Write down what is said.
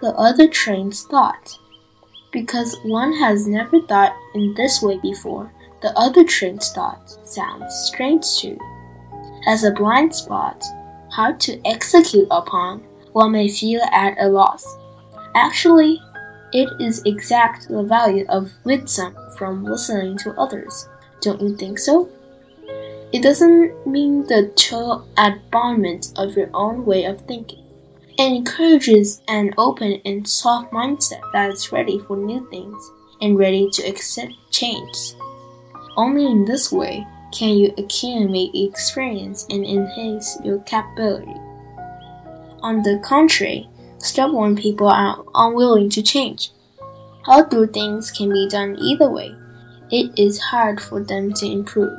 the other trains thought. Because one has never thought in this way before, the other train's thought sounds strange too. As a blind spot, hard to execute upon, one may feel at a loss. Actually, it is exact the value of wisdom from listening to others. Don't you think so? It doesn't mean the chill abandonment of your own way of thinking. It encourages an open and soft mindset that is ready for new things and ready to accept change. Only in this way can you accumulate experience and enhance your capability. On the contrary, stubborn people are unwilling to change. Although things can be done either way, it is hard for them to improve.